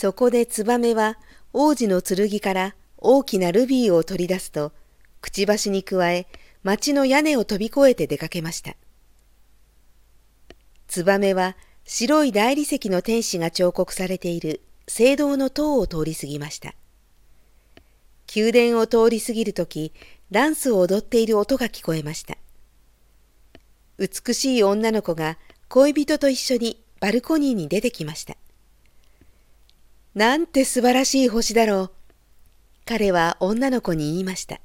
そこでツバメは王子の剣から大きなルビーを取り出すと、くちばしに加え、町の屋根を飛び越えて出かけました。ツバメは白い大理石の天使が彫刻されている聖堂の塔を通り過ぎました。宮殿を通り過ぎるとき、ダンスを踊っている音が聞こえました。美しい女の子が恋人と一緒にバルコニーに出てきました。なんて素晴らしい星だろう。彼は女の子に言いました。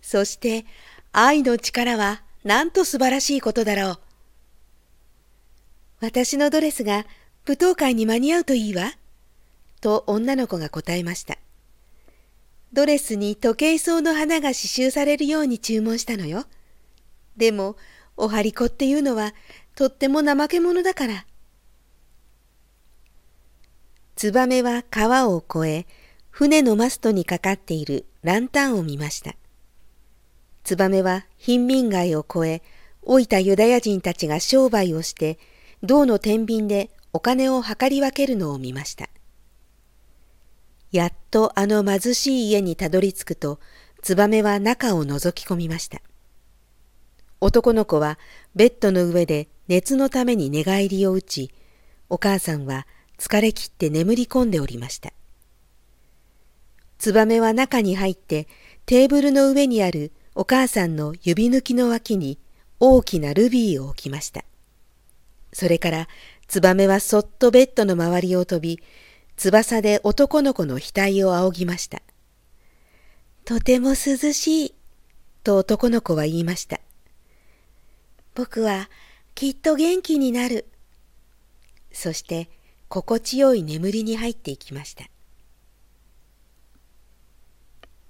そして愛の力はなんと素晴らしいことだろう。私のドレスが舞踏会に間に合うといいわ。と女の子が答えました。ドレスに時計草の花が刺繍されるように注文したのよ。でも、おはりこっていうのはとっても怠け者だから。ツバメは川を越え、船のマストにかかっているランタンを見ました。ツバメは貧民街を越え、老いたユダヤ人たちが商売をして、銅の天秤でお金を計り分けるのを見ました。やっとあの貧しい家にたどり着くと、ツバメは中を覗き込みました。男の子はベッドの上で熱のために寝返りを打ち、お母さんは疲れ切って眠り込んでおりました。ツバメは中に入ってテーブルの上にあるお母さんの指抜きの脇に大きなルビーを置きました。それからツバメはそっとベッドの周りを飛び、翼で男の子の額を仰ぎました。とても涼しい、と男の子は言いました。僕はきっと元気になる。そして心地よい眠りに入っていきました。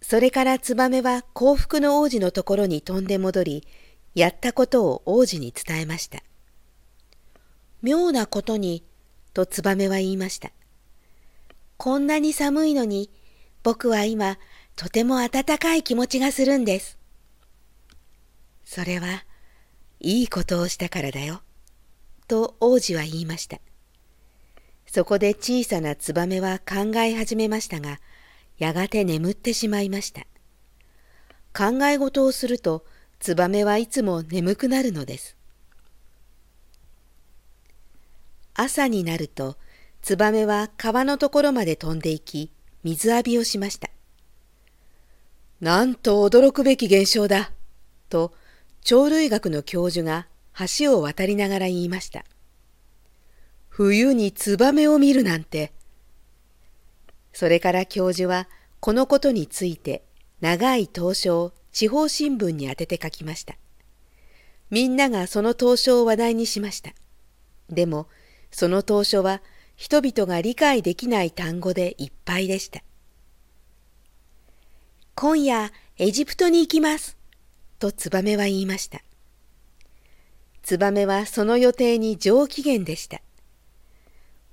それからツバメは幸福の王子のところに飛んで戻り、やったことを王子に伝えました。妙なことに、とツバメは言いました。こんなに寒いのに、僕は今、とても暖かい気持ちがするんです。それは、いいことをしたからだよ。と王子は言いました。そこで小さなツバメは考え始めましたが、やがて眠ってしまいました。考え事をすると、ツバメはいつも眠くなるのです。朝になると、ツバメは川のところまで飛んで行き、水浴びをしました。なんと驚くべき現象だと、鳥類学の教授が橋を渡りながら言いました。冬にツバメを見るなんて、それから教授はこのことについて長い投書を地方新聞に当てて書きました。みんながその投書を話題にしました。でもその投書は人々が理解できない単語でいっぱいでした。今夜エジプトに行きます。とツバメは言いました。ツバメはその予定に上機嫌でした。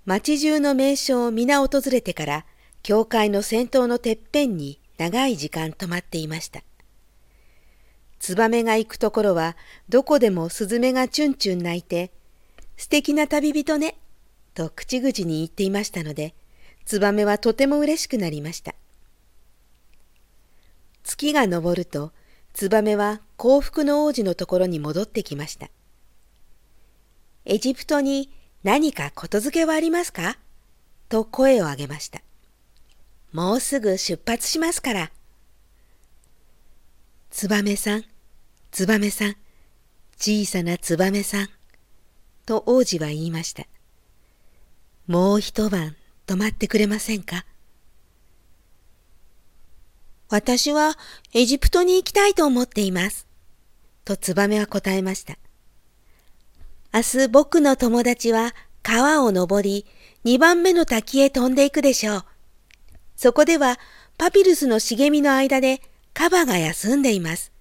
町中の名所を皆訪れてから教会の先頭のてっぺんに長い時間止まっていました。ツバメが行くところはどこでもスズメがチュンチュン鳴いて、素敵な旅人ね、と口々に言っていましたので、ツバメはとても嬉しくなりました。月が昇ると、ツバメは幸福の王子のところに戻ってきました。エジプトに何かことづけはありますか？と声を上げました。もうすぐ出発しますから。ツバメさん、ツバメさん、小さなツバメさん、と王子は言いました。もう一晩泊まってくれませんか？私はエジプトに行きたいと思っています。とツバメは答えました。明日僕の友達は川を登り、二番目の滝へ飛んでいくでしょう。そこではパピルスの茂みの間でカバが休んでいます。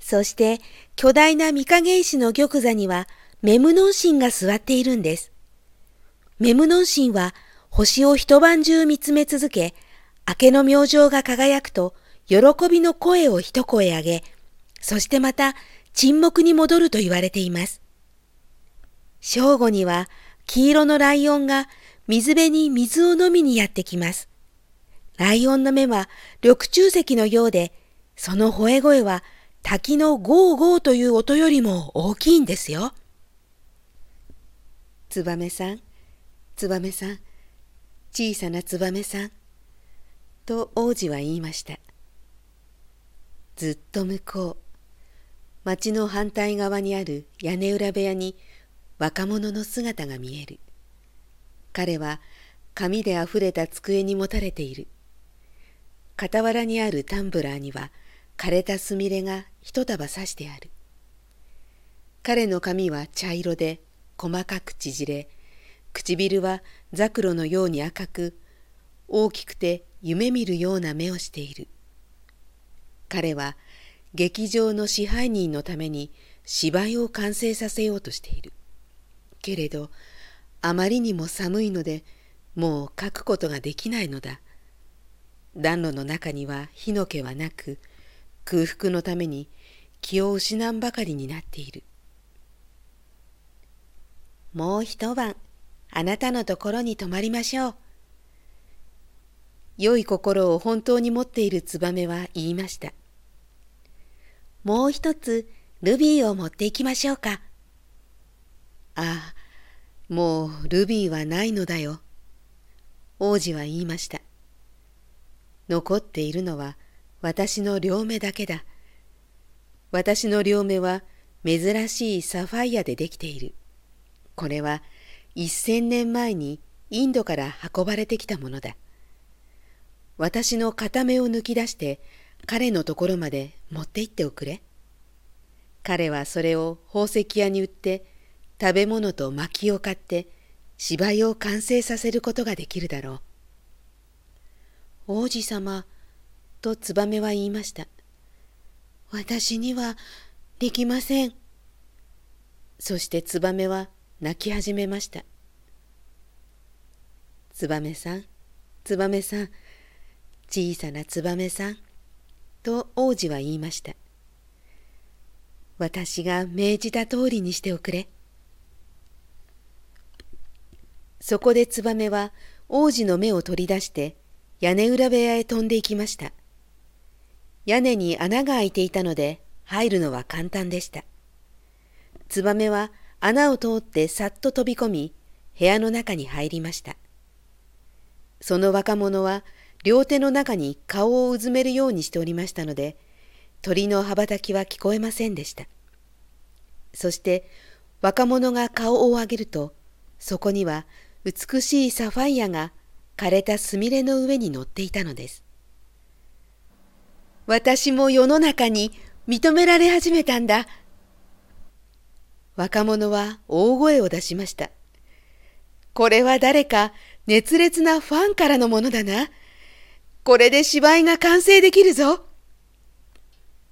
そして巨大な御影石の玉座にはメムノン神が座っているんです。メムノン神は星を一晩中見つめ続け、明けの明星が輝くと喜びの声を一声上げ、そしてまた沈黙に戻ると言われています。正午には黄色のライオンが水辺に水を飲みにやってきます。ライオンの目は緑中石のようで、その吠え声は滝のゴーゴーという音よりも大きいんですよ。ツバメさん、ツバメさん、小さなツバメさん、と王子は言いました。ずっと向こう、町の反対側にある屋根裏部屋に若者の姿が見える。彼は紙であふれた机に持たれている。傍らにあるタンブラーには枯れたすみれが一束刺してある。彼の髪は茶色で細かく縮れ、唇はザクロのように赤く、大きくて夢見るような目をしている。彼は劇場の支配人のために芝居を完成させようとしている。けれど、あまりにも寒いので、もう書くことができないのだ。暖炉の中には火の気はなく、空腹のために気を失わんばかりになっている。もう一晩、あなたのところに泊まりましょう。良い心を本当に持っているツバメは言いました。もう一つ、ルビーを持っていきましょうか。もうルビーはないのだよ。王子は言いました。残っているのは私の両目だけだ。私の両目は珍しいサファイアでできている。これは一千年前にインドから運ばれてきたものだ。私の片目を抜き出して彼のところまで持って行っておくれ。彼はそれを宝石屋に売って食べ物と薪を買って芝居を完成させることができるだろう。王子様、とツバメは言いました。私にはできません。そしてツバメは泣き始めました。ツバメさん、ツバメさん、小さなツバメさん、と王子は言いました。私が命じた通りにしておくれ。そこでツバメは王子の目を取り出して屋根裏部屋へ飛んでいきました。屋根に穴が開いていたので入るのは簡単でした。ツバメは穴を通ってさっと飛び込み部屋の中に入りました。その若者は両手の中に顔をうずめるようにしておりましたので鳥の羽ばたきは聞こえませんでした。そして若者が顔を上げるとそこには美しいサファイアが枯れたすみれの上に乗っていたのです。私も世の中に認められ始めたんだ。若者は大声を出しました。これは誰か熱烈なファンからのものだな。これで芝居が完成できるぞ。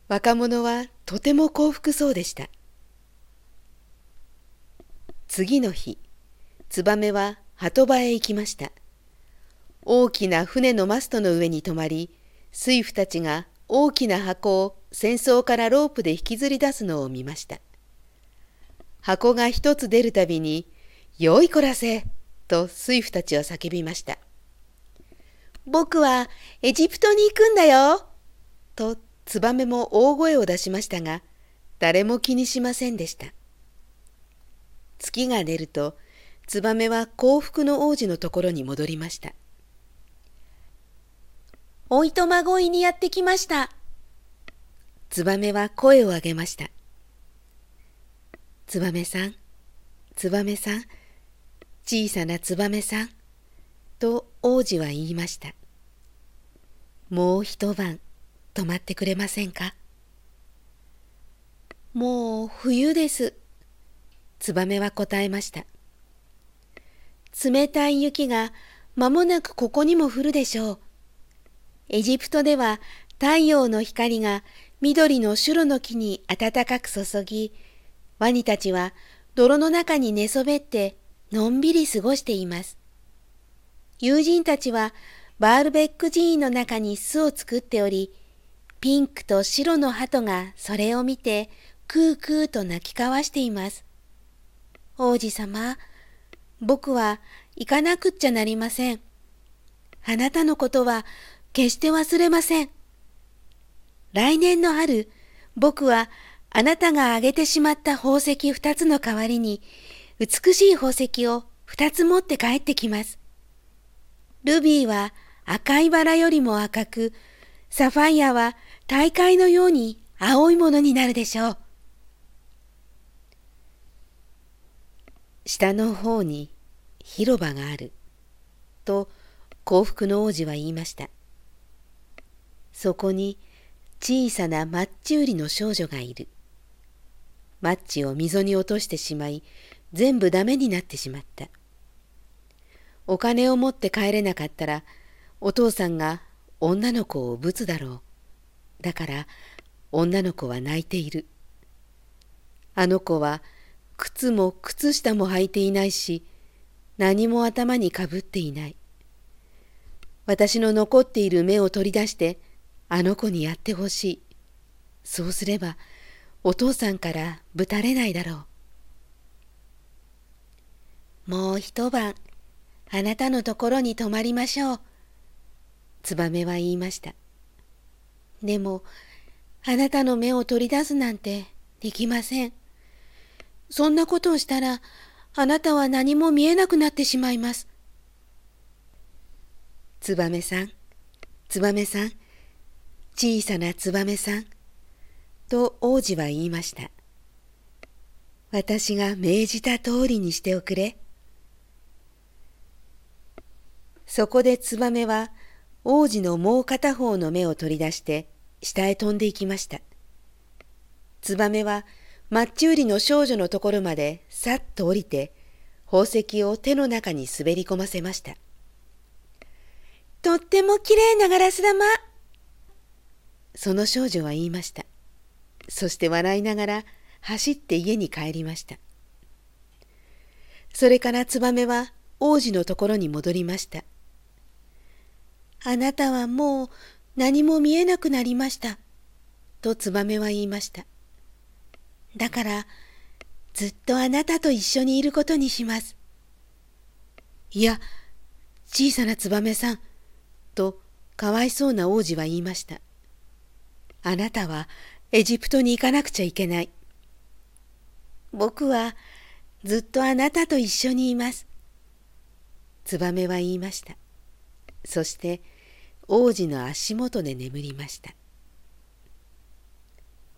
若者はとても幸福そうでした。次の日、ツバメは鳩場へ行きました。大きな船のマストの上に泊まり、水夫たちが大きな箱を戦争からロープで引きずり出すのを見ました。箱が一つ出るたびに、よいこらせと水夫たちは叫びました。僕はエジプトに行くんだよとツバメも大声を出しましたが、誰も気にしませんでした。月が出ると、ツバメは幸福の王子のところに戻りました。おいとまごいにやってきました。ツバメは声を上げました。ツバメさん、ツバメさん、小さなツバメさん、と王子は言いました。もう一晩泊まってくれませんか？もう冬です。ツバメは答えました。冷たい雪が間もなくここにも降るでしょう。エジプトでは太陽の光が緑のシュロの木に暖かく注ぎ、ワニたちは泥の中に寝そべってのんびり過ごしています。友人たちはバールベック寺院の中に巣を作っており、ピンクと白の鳩がそれを見てクークーと鳴き交わしています。王子様、僕は行かなくっちゃなりません。あなたのことは決して忘れません。来年の春、僕はあなたがあげてしまった宝石二つの代わりに、美しい宝石を二つ持って帰ってきます。ルビーは赤いバラよりも赤く、サファイアは大海のように青いものになるでしょう。下の方に広場がある。と幸福の王子は言いました。そこに小さなマッチ売りの少女がいる。マッチを溝に落としてしまい、全部ダメになってしまった。お金を持って帰れなかったら、お父さんが女の子をぶつだろう。だから女の子は泣いている。あの子は靴も靴下も履いていないし、何も頭にかぶっていない。私の残っている目を取り出して、あの子にやってほしい。そうすれば、お父さんからぶたれないだろう。もう一晩、あなたのところに泊まりましょう。ツバメは言いました。でも、あなたの目を取り出すなんてできません。そんなことをしたら、あなたは何も見えなくなってしまいます。ツバメさん、ツバメさん、小さなツバメさん。と王子は言いました。私が命じた通りにしておくれ。そこでツバメは王子のもう片方の目を取り出して下へ飛んでいきました。ツバメはマッチ売りの少女のところまでさっと降りて宝石を手の中に滑り込ませました。とってもきれいなガラス玉。その少女は言いました。そして笑いながら走って家に帰りました。それからツバメは王子のところに戻りました。あなたはもう何も見えなくなりました。とツバメは言いました。だからずっとあなたと一緒にいることにします。いや、小さなツバメさん、とかわいそうな王子は言いました。あなたはエジプトに行かなくちゃいけない。僕はずっとあなたと一緒にいます。ツバメは言いました。そして王子の足元で眠りました。